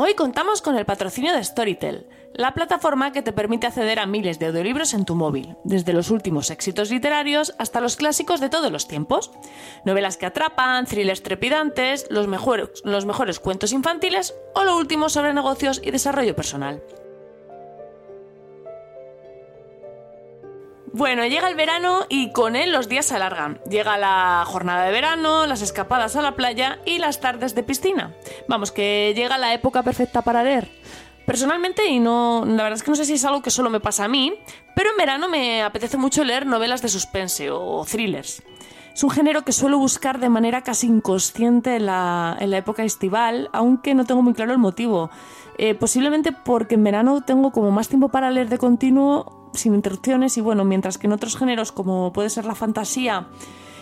Hoy contamos con el patrocinio de Storytel, la plataforma que te permite acceder a miles de audiolibros en tu móvil, desde los últimos éxitos literarios hasta los clásicos de todos los tiempos. Novelas que atrapan, thrillers trepidantes, los los mejores cuentos infantiles o lo último sobre negocios y desarrollo personal. Bueno, llega el verano y con él los días se alargan. Llega la jornada de verano, las escapadas a la playa y las tardes de piscina. Vamos, que llega la época perfecta para leer. Personalmente, y no, la verdad es que no sé si es algo que solo me pasa a mí, pero en verano me apetece mucho leer novelas de suspense o thrillers. Es un género que suelo buscar de manera casi inconsciente en la, época estival, aunque no tengo muy claro el motivo. Eh, posiblemente porque en verano tengo como más tiempo para leer de continuo, sin interrupciones, y bueno, mientras que en otros géneros como puede ser la fantasía,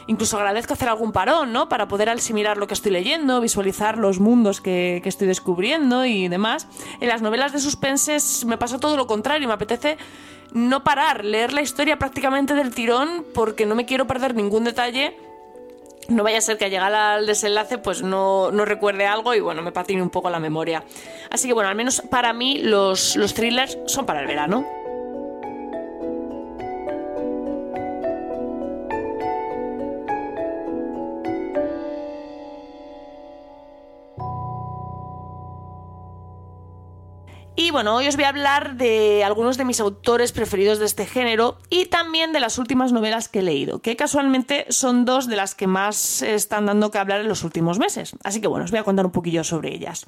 incluso agradezco hacer algún parón, ¿no? Para poder asimilar lo que estoy leyendo, visualizar los mundos que, estoy descubriendo y demás. En las novelas de suspenses me pasa todo lo contrario, me apetece no parar, leer la historia prácticamente del tirón porque no me quiero perder ningún detalle. No vaya a ser que al llegar al desenlace pues no, no recuerde algo y bueno, me patine un poco la memoria. Así que bueno, al menos para mí los, los thrillers son para el verano. Y bueno, hoy os voy a hablar de algunos de mis autores preferidos de este género y también de las últimas novelas que he leído, que casualmente son dos de las que más están dando que hablar en los últimos meses. Así que bueno, os voy a contar un poquillo sobre ellas.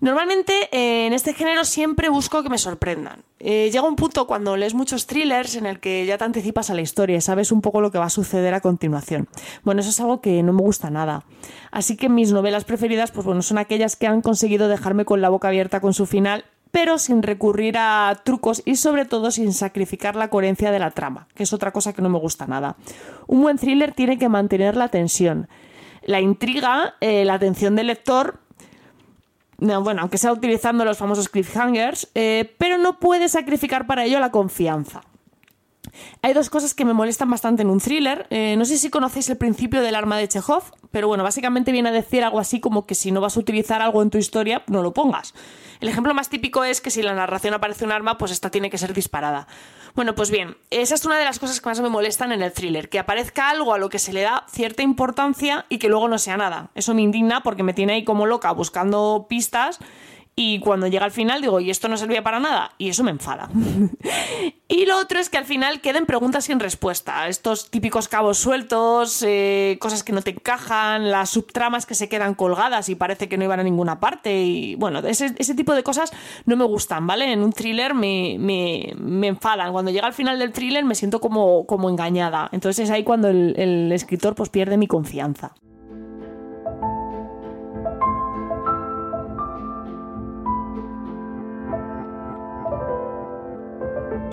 Normalmente eh, en este género siempre busco que me sorprendan. Eh, llega un punto cuando lees muchos thrillers en el que ya te anticipas a la historia y sabes un poco lo que va a suceder a continuación. Bueno, eso es algo que no me gusta nada. Así que mis novelas preferidas, pues bueno, son aquellas que han conseguido dejarme con la boca abierta con su final pero sin recurrir a trucos y sobre todo sin sacrificar la coherencia de la trama, que es otra cosa que no me gusta nada. Un buen thriller tiene que mantener la tensión, la intriga, eh, la atención del lector bueno, aunque sea utilizando los famosos cliffhangers, eh, pero no puede sacrificar para ello la confianza. Hay dos cosas que me molestan bastante en un thriller. Eh, no sé si conocéis el principio del arma de Chekhov, pero bueno, básicamente viene a decir algo así como que si no vas a utilizar algo en tu historia, no lo pongas. El ejemplo más típico es que si en la narración aparece un arma, pues esta tiene que ser disparada. Bueno, pues bien, esa es una de las cosas que más me molestan en el thriller, que aparezca algo a lo que se le da cierta importancia y que luego no sea nada. Eso me indigna porque me tiene ahí como loca buscando pistas y cuando llega al final digo, y esto no servía para nada, y eso me enfada. y lo otro es que al final queden preguntas sin respuesta, estos típicos cabos sueltos, eh, cosas que no te encajan, las subtramas que se quedan colgadas y parece que no iban a ninguna parte, y bueno, ese, tipo de cosas no me gustan, ¿vale? En un thriller me, me, enfadan, cuando llega al final del thriller me siento como, como engañada, entonces es ahí cuando el, el escritor pues pierde mi confianza.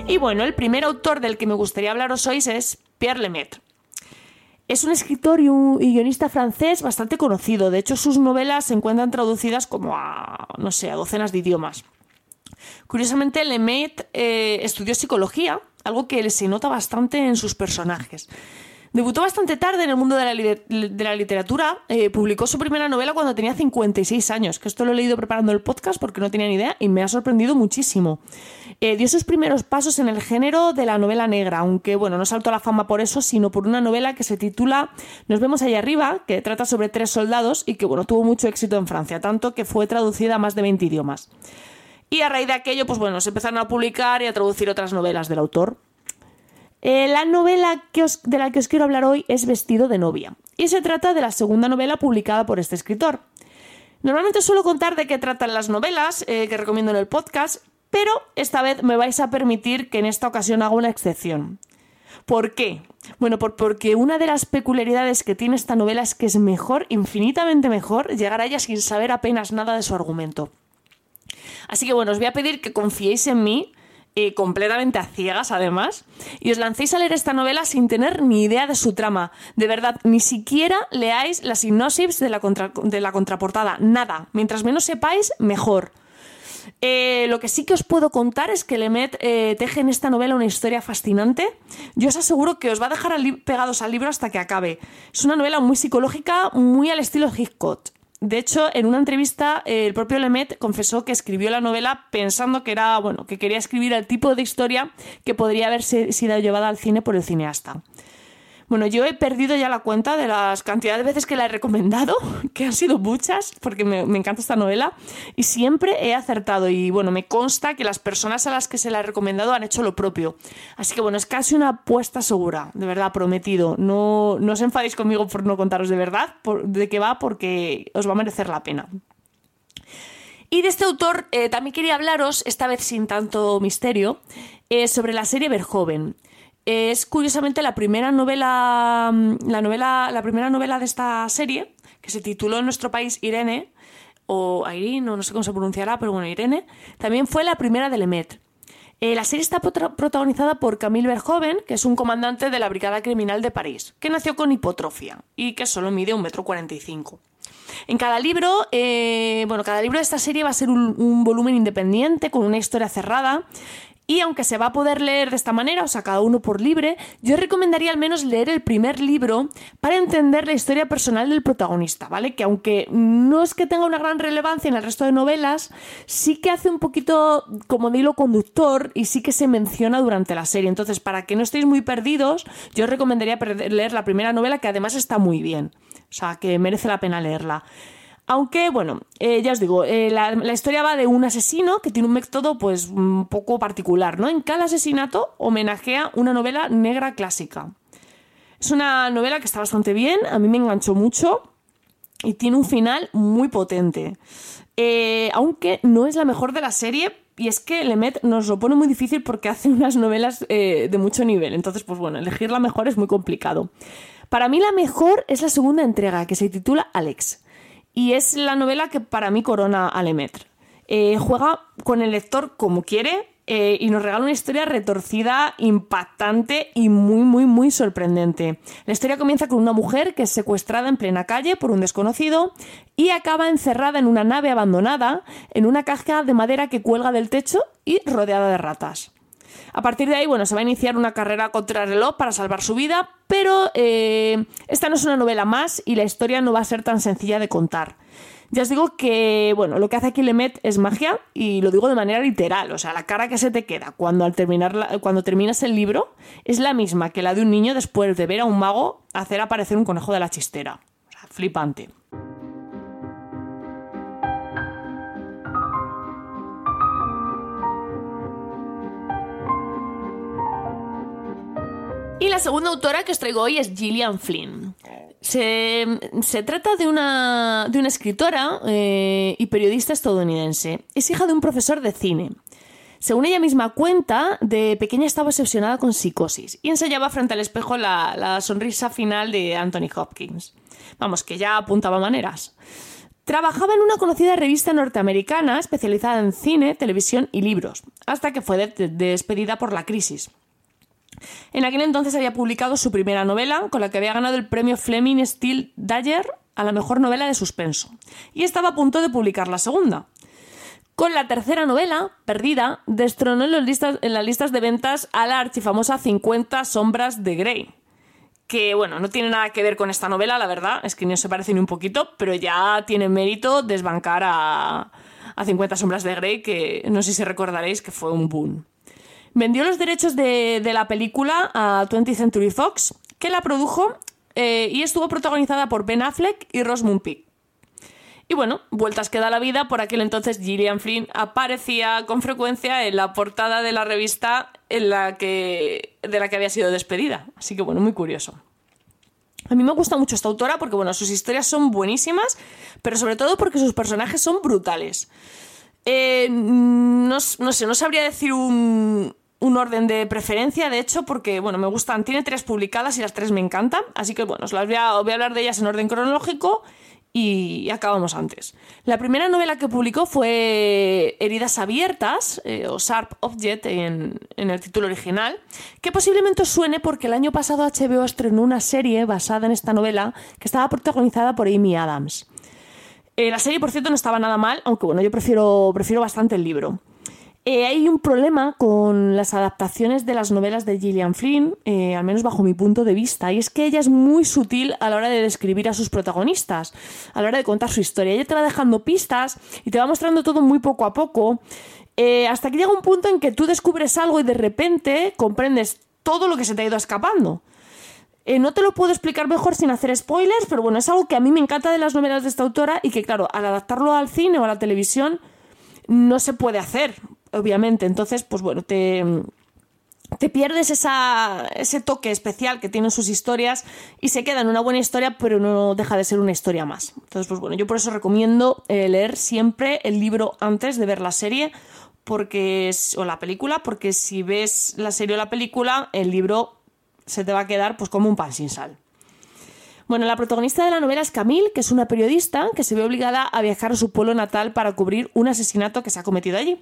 Y bueno, el primer autor del que me gustaría hablaros hoy es Pierre Lemaitre. Es un escritor y, un, guionista francés bastante conocido. De hecho, sus novelas se encuentran traducidas como a, no sé, a docenas de idiomas. Curiosamente, Lemaitre eh, estudió psicología, algo que se nota bastante en sus personajes. Debutó bastante tarde en el mundo de la, literatura. Eh, publicó su primera novela cuando tenía 56 años, que esto lo he leído preparando el podcast porque no tenía ni idea y me ha sorprendido muchísimo. Eh, dio sus primeros pasos en el género de la novela negra, aunque bueno, no saltó a la fama por eso, sino por una novela que se titula Nos vemos allá arriba, que trata sobre tres soldados y que bueno, tuvo mucho éxito en Francia, tanto que fue traducida a más de 20 idiomas. Y a raíz de aquello, pues bueno, se empezaron a publicar y a traducir otras novelas del autor. Eh, la novela de la que os quiero hablar hoy es Vestido de novia y se trata de la segunda novela publicada por este escritor. Normalmente suelo contar de qué tratan las novelas eh, que recomiendo en el podcast, pero esta vez me vais a permitir que en esta ocasión haga una excepción. ¿Por qué? Bueno, porque una de las peculiaridades que tiene esta novela es que es mejor, infinitamente mejor, llegar a ella sin saber apenas nada de su argumento. Así que bueno, os voy a pedir que confiéis en mí completamente a ciegas además, y os lancéis a leer esta novela sin tener ni idea de su trama. De verdad, ni siquiera leáis la sinopsis de la contraportada, nada. Mientras menos sepáis, mejor. Eh, lo que sí que os puedo contar es que Lemet eh, teje en esta novela una historia fascinante. Yo os aseguro que os va a dejar pegados al libro hasta que acabe. Es una novela muy psicológica, muy al estilo Hitchcock. De hecho, en una entrevista, el propio Lemet confesó que escribió la novela pensando que era, bueno, que quería escribir el tipo de historia que podría haber sido llevada al cine por el cineasta. Bueno, yo he perdido ya la cuenta de las cantidades de veces que la he recomendado, que han sido muchas, porque me, encanta esta novela, y siempre he acertado. Y bueno, me consta que las personas a las que se la he recomendado han hecho lo propio. Así que bueno, es casi una apuesta segura, de verdad, prometido. No, no os enfadéis conmigo por no contaros de verdad de qué va, porque os va a merecer la pena. Y de este autor eh, también quería hablaros, esta vez sin tanto misterio, eh, sobre la serie Verjoven es curiosamente la primera novela, mm, la novela, la primera novela de esta serie, que se tituló en nuestro país Irene, o Irene, no sé cómo se pronunciará, pero bueno, Irene, también fue la primera de Lemet. Eh, la serie está protagonizada por Camille Verhoeven, que es un comandante de la Brigada Criminal de París, que nació con hipotrofia y que solo mide un metro cuarenta y cinco. En cada libro, eh, bueno, cada libro de esta serie va a ser un, volumen independiente, con una historia cerrada, y aunque se va a poder leer de esta manera, o sea, cada uno por libre, yo recomendaría al menos leer el primer libro para entender la historia personal del protagonista, ¿vale? Que aunque no es que tenga una gran relevancia en el resto de novelas, sí que hace un poquito como de hilo conductor y sí que se menciona durante la serie. Entonces, para que no estéis muy perdidos, yo recomendaría leer la primera novela, que además está muy bien. O sea, que merece la pena leerla. Aunque, bueno, eh, ya os digo, eh, la, historia va de un asesino que tiene un método pues un poco particular, ¿no? En cada asesinato homenajea una novela negra clásica. Es una novela que está bastante bien, a mí me enganchó mucho y tiene un final muy potente. Eh, aunque no es la mejor de la serie, y es que Lemet nos lo pone muy difícil porque hace unas novelas de mucho nivel. Entonces, pues bueno, elegir la mejor es muy complicado. Para mí la mejor es la segunda entrega, que se titula Alex y es la novela que para mí corona a Lemaitre. Eh, juega con el lector como quiere eh, y nos regala una historia retorcida, impactante y muy, muy, muy sorprendente. La historia comienza con una mujer que es secuestrada en plena calle por un desconocido y acaba encerrada en una nave abandonada en una caja de madera que cuelga del techo y rodeada de ratas. A partir de ahí, bueno, se va a iniciar una carrera contra el reloj para salvar su vida, pero eh, esta no es una novela más y la historia no va a ser tan sencilla de contar. Ya os digo que, bueno, lo que hace aquí Lemet es magia y lo digo de manera literal, o sea, la cara que se te queda cuando, al terminar cuando terminas el libro es la misma que la de un niño después de ver a un mago hacer aparecer un conejo de la chistera. O sea, flipante. Y la segunda autora que os traigo hoy es Gillian Flynn. Se, trata de una, de una escritora eh, y periodista estadounidense. Es hija de un profesor de cine. Según ella misma cuenta, de pequeña estaba obsesionada con psicosis y ensayaba frente al espejo la, la sonrisa final de Anthony Hopkins. Vamos, que ya apuntaba maneras. Trabajaba en una conocida revista norteamericana especializada en cine, televisión y libros, hasta que fue despedida por la crisis. En aquel entonces había publicado su primera novela, con la que había ganado el premio Fleming Steel Dyer a la mejor novela de suspenso, y estaba a punto de publicar la segunda. Con la tercera novela, Perdida, destronó en, las listas de ventas a la archifamosa 50 sombras de Grey. Que bueno, no tiene nada que ver con esta novela, la verdad, es que no se parece ni un poquito, pero ya tiene mérito desbancar a, a 50 sombras de Grey, que no sé si recordaréis que fue un boom. Vendió los derechos de, la película a 20th Century Fox, que la produjo eh, y estuvo protagonizada por Ben Affleck y Rosamund Pike. Y bueno, vueltas que da la vida, por aquel entonces Gillian Flynn aparecía con frecuencia en la portada de la revista en la que, de la que había sido despedida. Así que bueno, muy curioso. A mí me gusta mucho esta autora porque bueno, sus historias son buenísimas, pero sobre todo porque sus personajes son brutales. Eh, no sé, no sabría decir un, un orden de preferencia, de hecho, porque, bueno, me gustan, tiene tres publicadas y las tres me encantan, así que, bueno, os las voy a, hablar de ellas en orden cronológico y acabamos antes. La primera novela que publicó fue Heridas Abiertas, eh, o Sharp Object en, en, el título original, que posiblemente os suene porque el año pasado HBO estrenó una serie basada en esta novela que estaba protagonizada por Amy Adams. Eh, la serie, por cierto, no estaba nada mal, aunque bueno, yo prefiero, prefiero bastante el libro. Eh, hay un problema con las adaptaciones de las novelas de Gillian Flynn, eh, al menos bajo mi punto de vista, y es que ella es muy sutil a la hora de describir a sus protagonistas, a la hora de contar su historia. Ella te va dejando pistas y te va mostrando todo muy poco a poco, eh, hasta que llega un punto en que tú descubres algo y de repente comprendes todo lo que se te ha ido escapando. no te lo puedo explicar mejor sin hacer spoilers, pero bueno, es algo que a mí me encanta de las novelas de esta autora y que, claro, al adaptarlo al cine o a la televisión no se puede hacer, obviamente. Entonces, pues bueno, te, te pierdes esa, ese toque especial que tienen sus historias y se queda en una buena historia, pero no deja de ser una historia más. Entonces, pues bueno, yo por eso recomiendo eh, leer siempre el libro antes de ver la serie porque o la película, porque si ves la serie o la película, el libro se te va a quedar pues como un pan sin sal. Bueno, la protagonista de la novela es Camille, que es una periodista que se ve obligada a viajar a su pueblo natal para cubrir un asesinato que se ha cometido allí.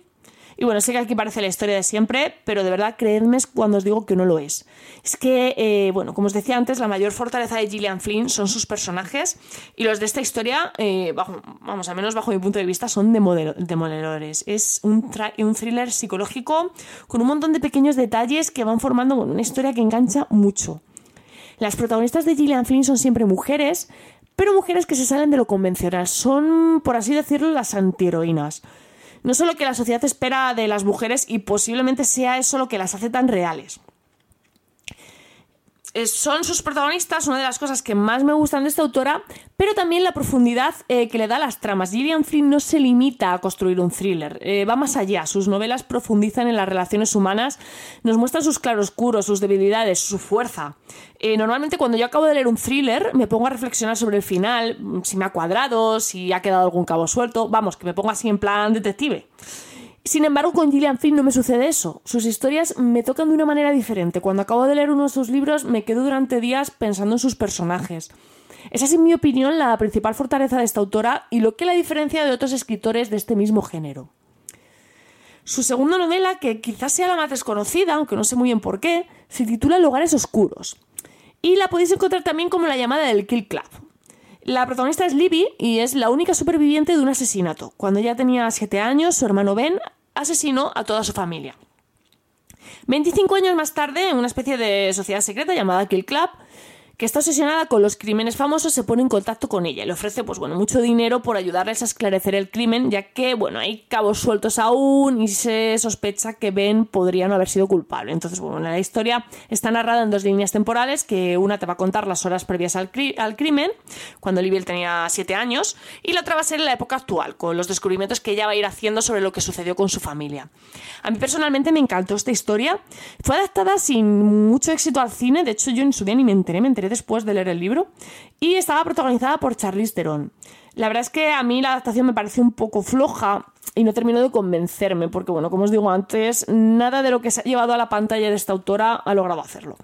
Y bueno, sé que aquí parece la historia de siempre, pero de verdad creedme cuando os digo que no lo es. Es que, eh, bueno, como os decía antes, la mayor fortaleza de Gillian Flynn son sus personajes y los de esta historia, eh, vamos, al menos bajo mi punto de vista, son demoledores. Es un, un thriller psicológico con un montón de pequeños detalles que van formando una historia que engancha mucho. Las protagonistas de Gillian Flynn son siempre mujeres, pero mujeres que se salen de lo convencional. Son, por así decirlo, las antiheroínas no solo que la sociedad espera de las mujeres y posiblemente sea eso lo que las hace tan reales. Eh, son sus protagonistas una de las cosas que más me gustan de esta autora, pero también la profundidad eh, que le da a las tramas. Gillian Flynn no se limita a construir un thriller, eh, va más allá. Sus novelas profundizan en las relaciones humanas, nos muestran sus claroscuros, sus debilidades, su fuerza. normalmente cuando yo acabo de leer un thriller me pongo a reflexionar sobre el final, si me ha cuadrado, si ha quedado algún cabo suelto, vamos, que me pongo así en plan detective. Sin embargo, con Gillian Flynn no me sucede eso. Sus historias me tocan de una manera diferente. Cuando acabo de leer uno de sus libros, me quedo durante días pensando en sus personajes. Esa es, en mi opinión, la principal fortaleza de esta autora y lo que la diferencia de otros escritores de este mismo género. Su segunda novela, que quizás sea la más desconocida, aunque no sé muy bien por qué, se titula Lugares Oscuros. Y la podéis encontrar también como la llamada del Kill Club. La protagonista es Libby y es la única superviviente de un asesinato. Cuando ella tenía 7 años, su hermano Ben asesinó a toda su familia. 25 años más tarde, en una especie de sociedad secreta llamada Kill Club, que está obsesionada con los crímenes famosos, se pone en contacto con ella le ofrece pues, bueno, mucho dinero por ayudarles a esclarecer el crimen, ya que bueno, hay cabos sueltos aún y se sospecha que Ben podría no haber sido culpable. Entonces, bueno, la historia está narrada en dos líneas temporales, que una te va a contar las horas previas al, al crimen, cuando Libby tenía siete años, y la otra va a ser en la época actual, con los descubrimientos que ella va a ir haciendo sobre lo que sucedió con su familia. A mí personalmente me encantó esta historia. Fue adaptada sin mucho éxito al cine, de hecho yo en su día ni me enteré, me enteré después de leer el libro, y estaba protagonizada por Charlize Theron. La verdad es que a mí la adaptación me pareció un poco floja y no terminó de convencerme, porque bueno, como os digo antes, nada de lo que se ha llevado a la pantalla de esta autora ha logrado hacerlo.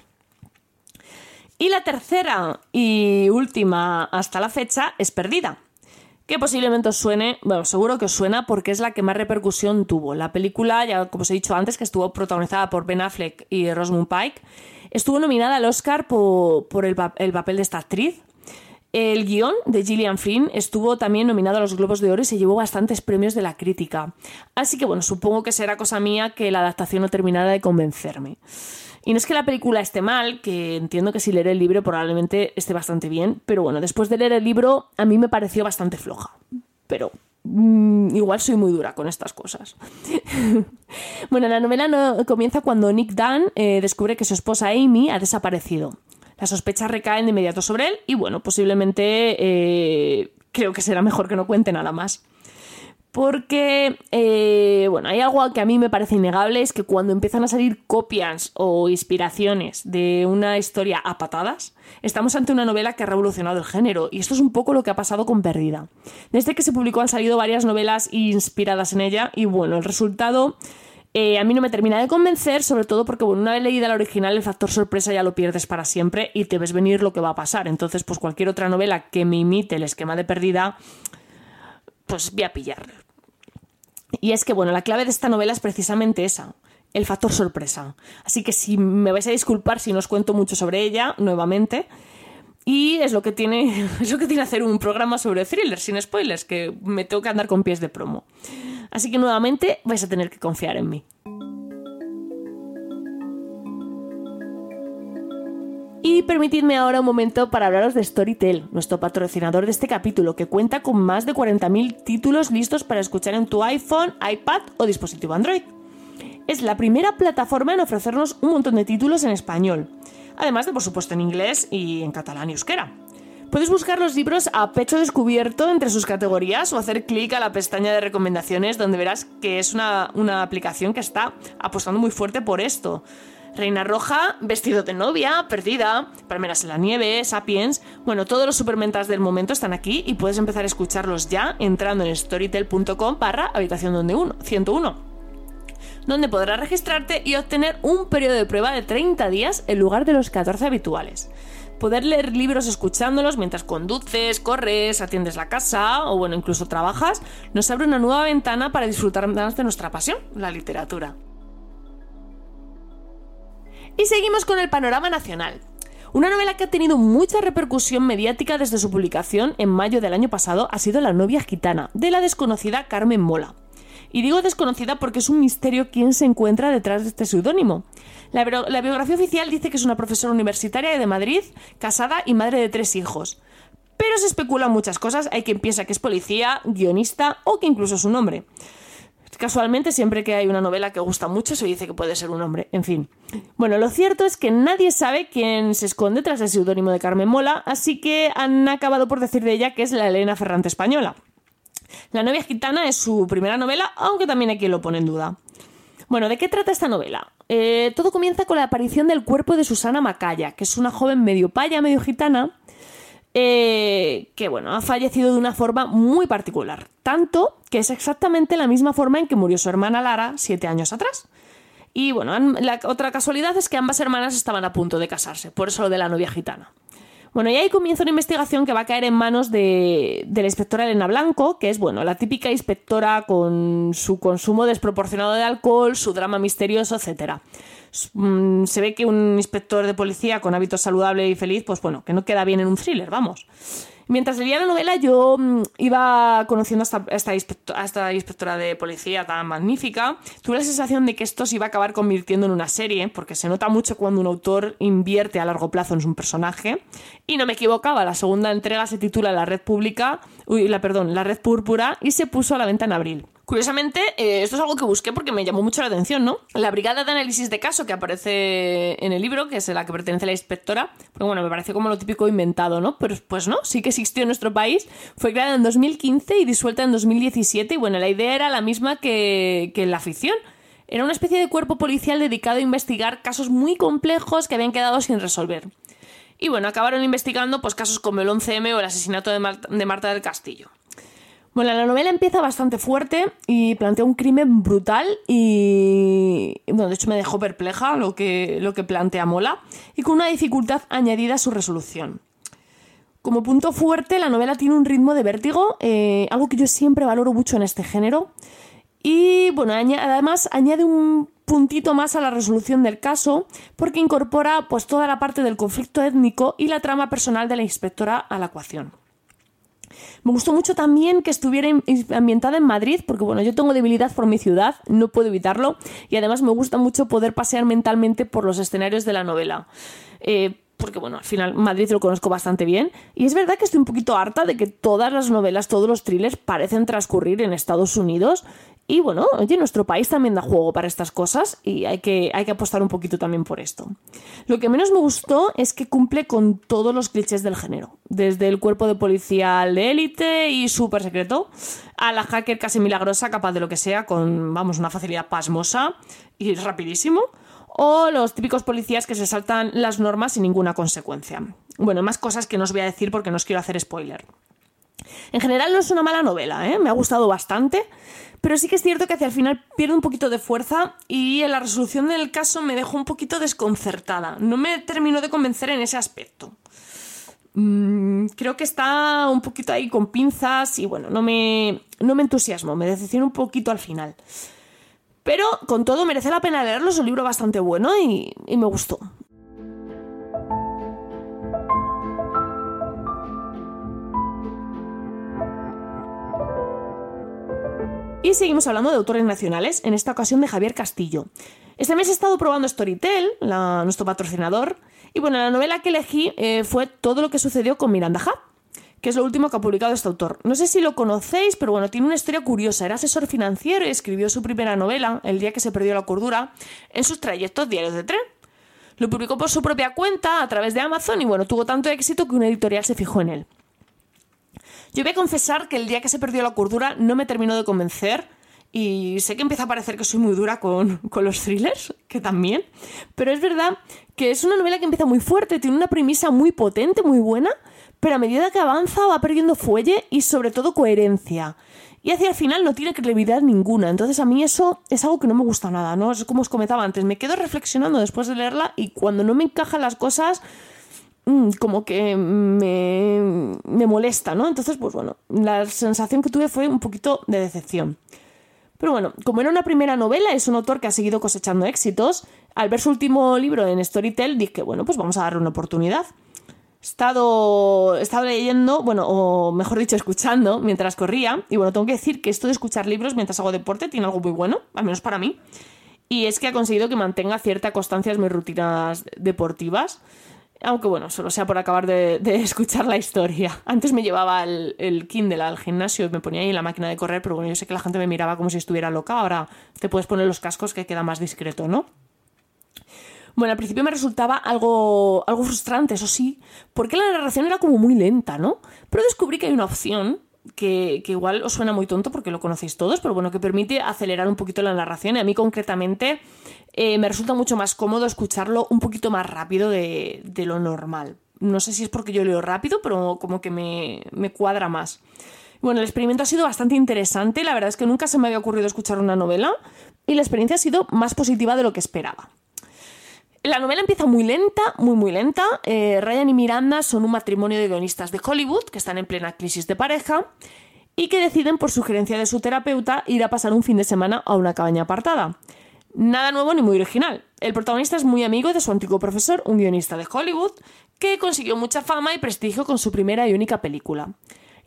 Y la tercera y última hasta la fecha es Perdida, que posiblemente os suene, bueno, seguro que os suena porque es la que más repercusión tuvo. La película, ya como os he dicho antes, que estuvo protagonizada por Ben Affleck y Rosamund Pike, Estuvo nominada al Oscar por, el, papel de esta actriz. El guion de Gillian Flynn estuvo también nominado a los Globos de Oro y se llevó bastantes premios de la crítica. Así que bueno, supongo que será cosa mía que la adaptación no terminara de convencerme. Y no es que la película esté mal, que entiendo que si leer el libro probablemente esté bastante bien, pero bueno, después de leer el libro a mí me pareció bastante floja. Pero Mm, igual soy muy dura con estas cosas. bueno, la novela no, comienza cuando Nick Dunn eh, descubre que su esposa Amy ha desaparecido. Las sospechas recaen de inmediato sobre él y bueno, posiblemente eh, creo que será mejor que no cuente nada más. Porque, eh, bueno, hay algo que a mí me parece innegable, es que cuando empiezan a salir copias o inspiraciones de una historia a patadas, estamos ante una novela que ha revolucionado el género, y esto es un poco lo que ha pasado con Perdida. Desde que se publicó han salido varias novelas inspiradas en ella, y bueno, el resultado eh, a mí no me termina de convencer, sobre todo porque, bueno, una vez leída la original, el factor sorpresa ya lo pierdes para siempre y te ves venir lo que va a pasar. Entonces, pues cualquier otra novela que me imite el esquema de Perdida pues voy a pillarlo. Y es que, bueno, la clave de esta novela es precisamente esa, el factor sorpresa. Así que si me vais a disculpar si no os cuento mucho sobre ella, nuevamente, Y es lo que tiene, es lo que tiene hacer un programa sobre thrillers sin spoilers, que me tengo que andar con pies de promo. Así que nuevamente vais a tener que confiar en mí. Y permitidme ahora un momento para hablaros de Storytel, nuestro patrocinador de este capítulo, que cuenta con más de 40.000 títulos listos para escuchar en tu iPhone, iPad o dispositivo Android. Es la primera plataforma en ofrecernos un montón de títulos en español, además de por supuesto en inglés y en catalán y euskera. Puedes buscar los libros a pecho descubierto entre sus categorías o hacer clic a la pestaña de recomendaciones donde verás que es una, una aplicación que está apostando muy fuerte por esto. Reina Roja, Vestido de novia, Perdida, Palmeras en la nieve, Sapiens. Bueno, todos los supermentas del momento están aquí y puedes empezar a escucharlos ya entrando en storytel.com barra habitación donde uno, 101 donde podrás registrarte y obtener un periodo de prueba de 30 días en lugar de los 14 habituales. Poder leer libros escuchándolos mientras conduces, corres, atiendes la casa o bueno, incluso trabajas, nos abre una nueva ventana para disfrutar más de nuestra pasión, la literatura. Y seguimos con el panorama nacional. Una novela que ha tenido mucha repercusión mediática desde su publicación en mayo del año pasado ha sido La novia gitana, de la desconocida Carmen Mola. Y digo desconocida porque es un misterio quién se encuentra detrás de este seudónimo. La, biografía oficial dice que es una profesora universitaria de Madrid, casada y madre de tres hijos. Pero se especulan muchas cosas, hay quien piensa que es policía, guionista o que incluso es un hombre. Casualmente, siempre que hay una novela que gusta mucho, se dice que puede ser un hombre. En fin. Bueno, lo cierto es que nadie sabe quién se esconde tras el seudónimo de Carmen Mola, así que han acabado por decir de ella que es la Elena Ferrante española. La novia gitana es su primera novela, aunque también hay quien lo pone en duda. Bueno, ¿de qué trata esta novela? Eh, todo comienza con la aparición del cuerpo de Susana Macaya, que es una joven medio paya, medio gitana, eh, que bueno, ha fallecido de una forma muy particular, tanto que es exactamente la misma forma en que murió su hermana Lara siete años atrás. Y bueno, la otra casualidad es que ambas hermanas estaban a punto de casarse, por eso lo de la novia gitana. Bueno, y ahí comienza una investigación que va a caer en manos de, de, la inspectora Elena Blanco, que es, bueno, la típica inspectora con su consumo desproporcionado de alcohol, su drama misterioso, etcétera. Mm, se ve que un inspector de policía con hábitos saludable y feliz, pues bueno, que no queda bien en un thriller, vamos. Mientras leía la novela yo mm, iba conociendo a esta, esta, inspectora de policía tan magnífica. Tuve la sensación de que esto se iba a acabar convirtiendo en una serie, porque se nota mucho cuando un autor invierte a largo plazo en su personaje. Y no me equivocaba, la segunda entrega se titula La Red Pública, uy, la, perdón, La Red Púrpura y se puso a la venta en abril. Curiosamente, eh, esto es algo que busqué porque me llamó mucho la atención, ¿no? La brigada de análisis de caso que aparece en el libro, que es la que pertenece a la inspectora, pues bueno, me parece como lo típico inventado, ¿no? Pero pues no, sí que existió en nuestro país, fue creada en 2015 y disuelta en 2017 y bueno, la idea era la misma que, que la ficción. Era una especie de cuerpo policial dedicado a investigar casos muy complejos que habían quedado sin resolver. Y bueno, acabaron investigando pues casos como el 11M o el asesinato de Marta del Castillo. Bueno, la novela empieza bastante fuerte y plantea un crimen brutal y, bueno, de hecho me dejó perpleja lo que, lo que plantea Mola y con una dificultad añadida a su resolución. Como punto fuerte, la novela tiene un ritmo de vértigo, eh, algo que yo siempre valoro mucho en este género. Y bueno, además añade un puntito más a la resolución del caso porque incorpora pues toda la parte del conflicto étnico y la trama personal de la inspectora a la ecuación. Me gustó mucho también que estuviera ambientada en Madrid, porque bueno, yo tengo debilidad por mi ciudad, no puedo evitarlo, y además me gusta mucho poder pasear mentalmente por los escenarios de la novela. Eh, porque bueno, al final Madrid lo conozco bastante bien. Y es verdad que estoy un poquito harta de que todas las novelas, todos los thrillers parecen transcurrir en Estados Unidos y bueno, oye, nuestro país también da juego para estas cosas y hay que, hay que apostar un poquito también por esto. Lo que menos me gustó es que cumple con todos los clichés del género, desde el cuerpo de policía de élite y súper secreto, a la hacker casi milagrosa, capaz de lo que sea, con, vamos, una facilidad pasmosa y rapidísimo, o los típicos policías que se saltan las normas sin ninguna consecuencia. Bueno, más cosas que no os voy a decir porque no os quiero hacer spoiler. En general no es una mala novela, ¿eh? me ha gustado bastante. Pero sí que es cierto que hacia el final pierde un poquito de fuerza y en la resolución del caso me dejó un poquito desconcertada. No me terminó de convencer en ese aspecto. Mm, creo que está un poquito ahí con pinzas y bueno, no me, no me entusiasmo, me decepciona un poquito al final. Pero con todo merece la pena leerlo, es un libro bastante bueno y, y me gustó. Y seguimos hablando de autores nacionales, en esta ocasión de Javier Castillo. Este mes he estado probando Storytel, nuestro patrocinador, y bueno, la novela que elegí eh, fue Todo lo que sucedió con Miranda Hub, que es lo último que ha publicado este autor. No sé si lo conocéis, pero bueno, tiene una historia curiosa. Era asesor financiero y escribió su primera novela, El día que se perdió la cordura, en sus trayectos diarios de tren. Lo publicó por su propia cuenta a través de Amazon y bueno, tuvo tanto éxito que una editorial se fijó en él. Yo voy a confesar que el día que se perdió la cordura no me terminó de convencer y sé que empieza a parecer que soy muy dura con, con, los thrillers, que también, pero es verdad que es una novela que empieza muy fuerte, tiene una premisa muy potente, muy buena, pero a medida que avanza va perdiendo fuelle y sobre todo coherencia. Y hacia el final no tiene credibilidad ninguna. Entonces a mí eso es algo que no me gusta nada, ¿no? Es como os comentaba antes, me quedo reflexionando después de leerla y cuando no me encajan las cosas, como que me, me molesta, ¿no? Entonces, pues bueno, la sensación que tuve fue un poquito de decepción. Pero bueno, como era una primera novela, es un autor que ha seguido cosechando éxitos, al ver su último libro en Storytel dije, bueno, pues vamos a darle una oportunidad estado, he estado leyendo, bueno, o mejor dicho, escuchando mientras corría. Y bueno, tengo que decir que esto de escuchar libros mientras hago deporte tiene algo muy bueno, al menos para mí. Y es que ha conseguido que mantenga cierta constancia en mis rutinas deportivas. Aunque bueno, solo sea por acabar de, escuchar la historia. Antes me llevaba el, el, Kindle al gimnasio y me ponía ahí en la máquina de correr, pero bueno, yo sé que la gente me miraba como si estuviera loca. Ahora te puedes poner los cascos que queda más discreto, ¿no? Bueno, al principio me resultaba algo, algo frustrante, eso sí, porque la narración era como muy lenta, ¿no? Pero descubrí que hay una opción que, igual os suena muy tonto porque lo conocéis todos, pero bueno, que permite acelerar un poquito la narración y a mí concretamente eh, me resulta mucho más cómodo escucharlo un poquito más rápido de, lo normal. No sé si es porque yo leo rápido, pero como que me, me cuadra más. Bueno, el experimento ha sido bastante interesante, la verdad es que nunca se me había ocurrido escuchar una novela y la experiencia ha sido más positiva de lo que esperaba. La novela empieza muy lenta, muy muy lenta. Eh, Ryan y Miranda son un matrimonio de guionistas de Hollywood que están en plena crisis de pareja y que deciden, por sugerencia de su terapeuta, ir a pasar un fin de semana a una cabaña apartada. Nada nuevo ni muy original. El protagonista es muy amigo de su antiguo profesor, un guionista de Hollywood, que consiguió mucha fama y prestigio con su primera y única película.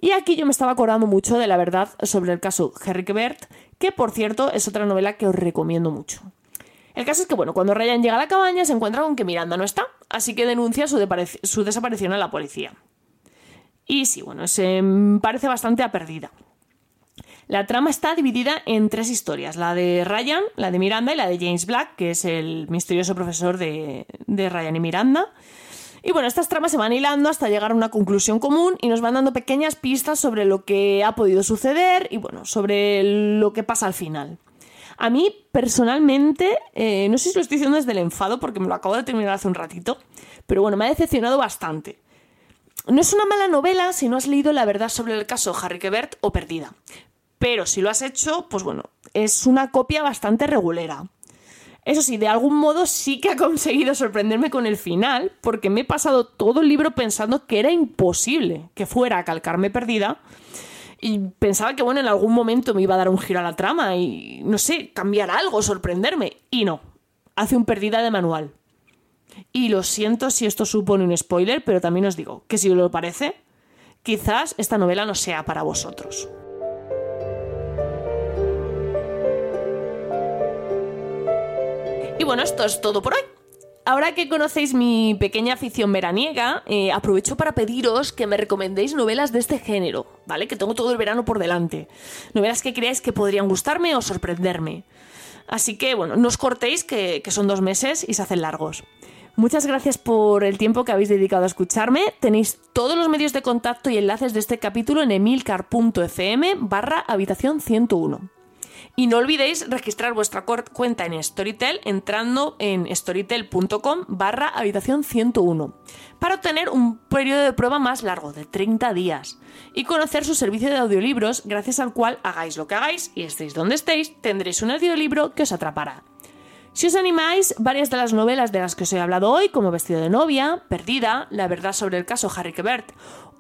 Y aquí yo me estaba acordando mucho de la verdad sobre el caso Henry Bert, que por cierto es otra novela que os recomiendo mucho. El caso es que, bueno, cuando Ryan llega a la cabaña se encuentra con que Miranda no está, así que denuncia su, desaparición a la policía. Y sí, bueno, se parece bastante a perdida. La trama está dividida en tres historias, la de Ryan, la de Miranda y la de James Black, que es el misterioso profesor de, de Ryan y Miranda. Y bueno, estas tramas se van hilando hasta llegar a una conclusión común y nos van dando pequeñas pistas sobre lo que ha podido suceder y bueno, sobre lo que pasa al final. A mí, personalmente, eh, no sé si lo estoy diciendo desde el enfado, porque me lo acabo de terminar hace un ratito, pero bueno, me ha decepcionado bastante. No es una mala novela si no has leído la verdad sobre el caso Harry Quebert o Perdida. Pero si lo has hecho, pues bueno, es una copia bastante regulera. Eso sí, de algún modo sí que ha conseguido sorprenderme con el final, porque me he pasado todo el libro pensando que era imposible que fuera a calcarme perdida y pensaba que, bueno, en algún momento me iba a dar un giro a la trama y, no sé, cambiar algo, sorprenderme. Y no, hace un perdida de manual. Y lo siento si esto supone un spoiler, pero también os digo que si os lo parece, quizás esta novela no sea para vosotros. Y bueno, esto es todo por hoy. Ahora que conocéis mi pequeña afición veraniega, eh, aprovecho para pediros que me recomendéis novelas de este género, ¿vale? Que tengo todo el verano por delante. Novelas que creáis que podrían gustarme o sorprenderme. Así que, bueno, no os cortéis, que, que son dos meses y se hacen largos. Muchas gracias por el tiempo que habéis dedicado a escucharme. Tenéis todos los medios de contacto y enlaces de este capítulo en emilcar.fm barra habitación 101. Y no olvidéis registrar vuestra cuenta en Storytel entrando en storytel.com barra habitación 101 para obtener un periodo de prueba más largo de 30 días y conocer su servicio de audiolibros gracias al cual hagáis lo que hagáis y estéis donde estéis tendréis un audiolibro que os atrapará. Si os animáis, varias de las novelas de las que os he hablado hoy, como Vestido de novia, Perdida, La verdad sobre el caso Harry Quebert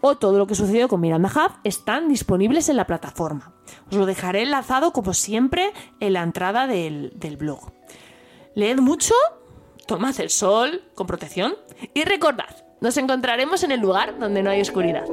o todo lo que sucedió con Miranda Hub, están disponibles en la plataforma. Os lo dejaré enlazado, como siempre, en la entrada del, del blog. Leed mucho, tomad el sol con protección y recordad, nos encontraremos en el lugar donde no hay oscuridad.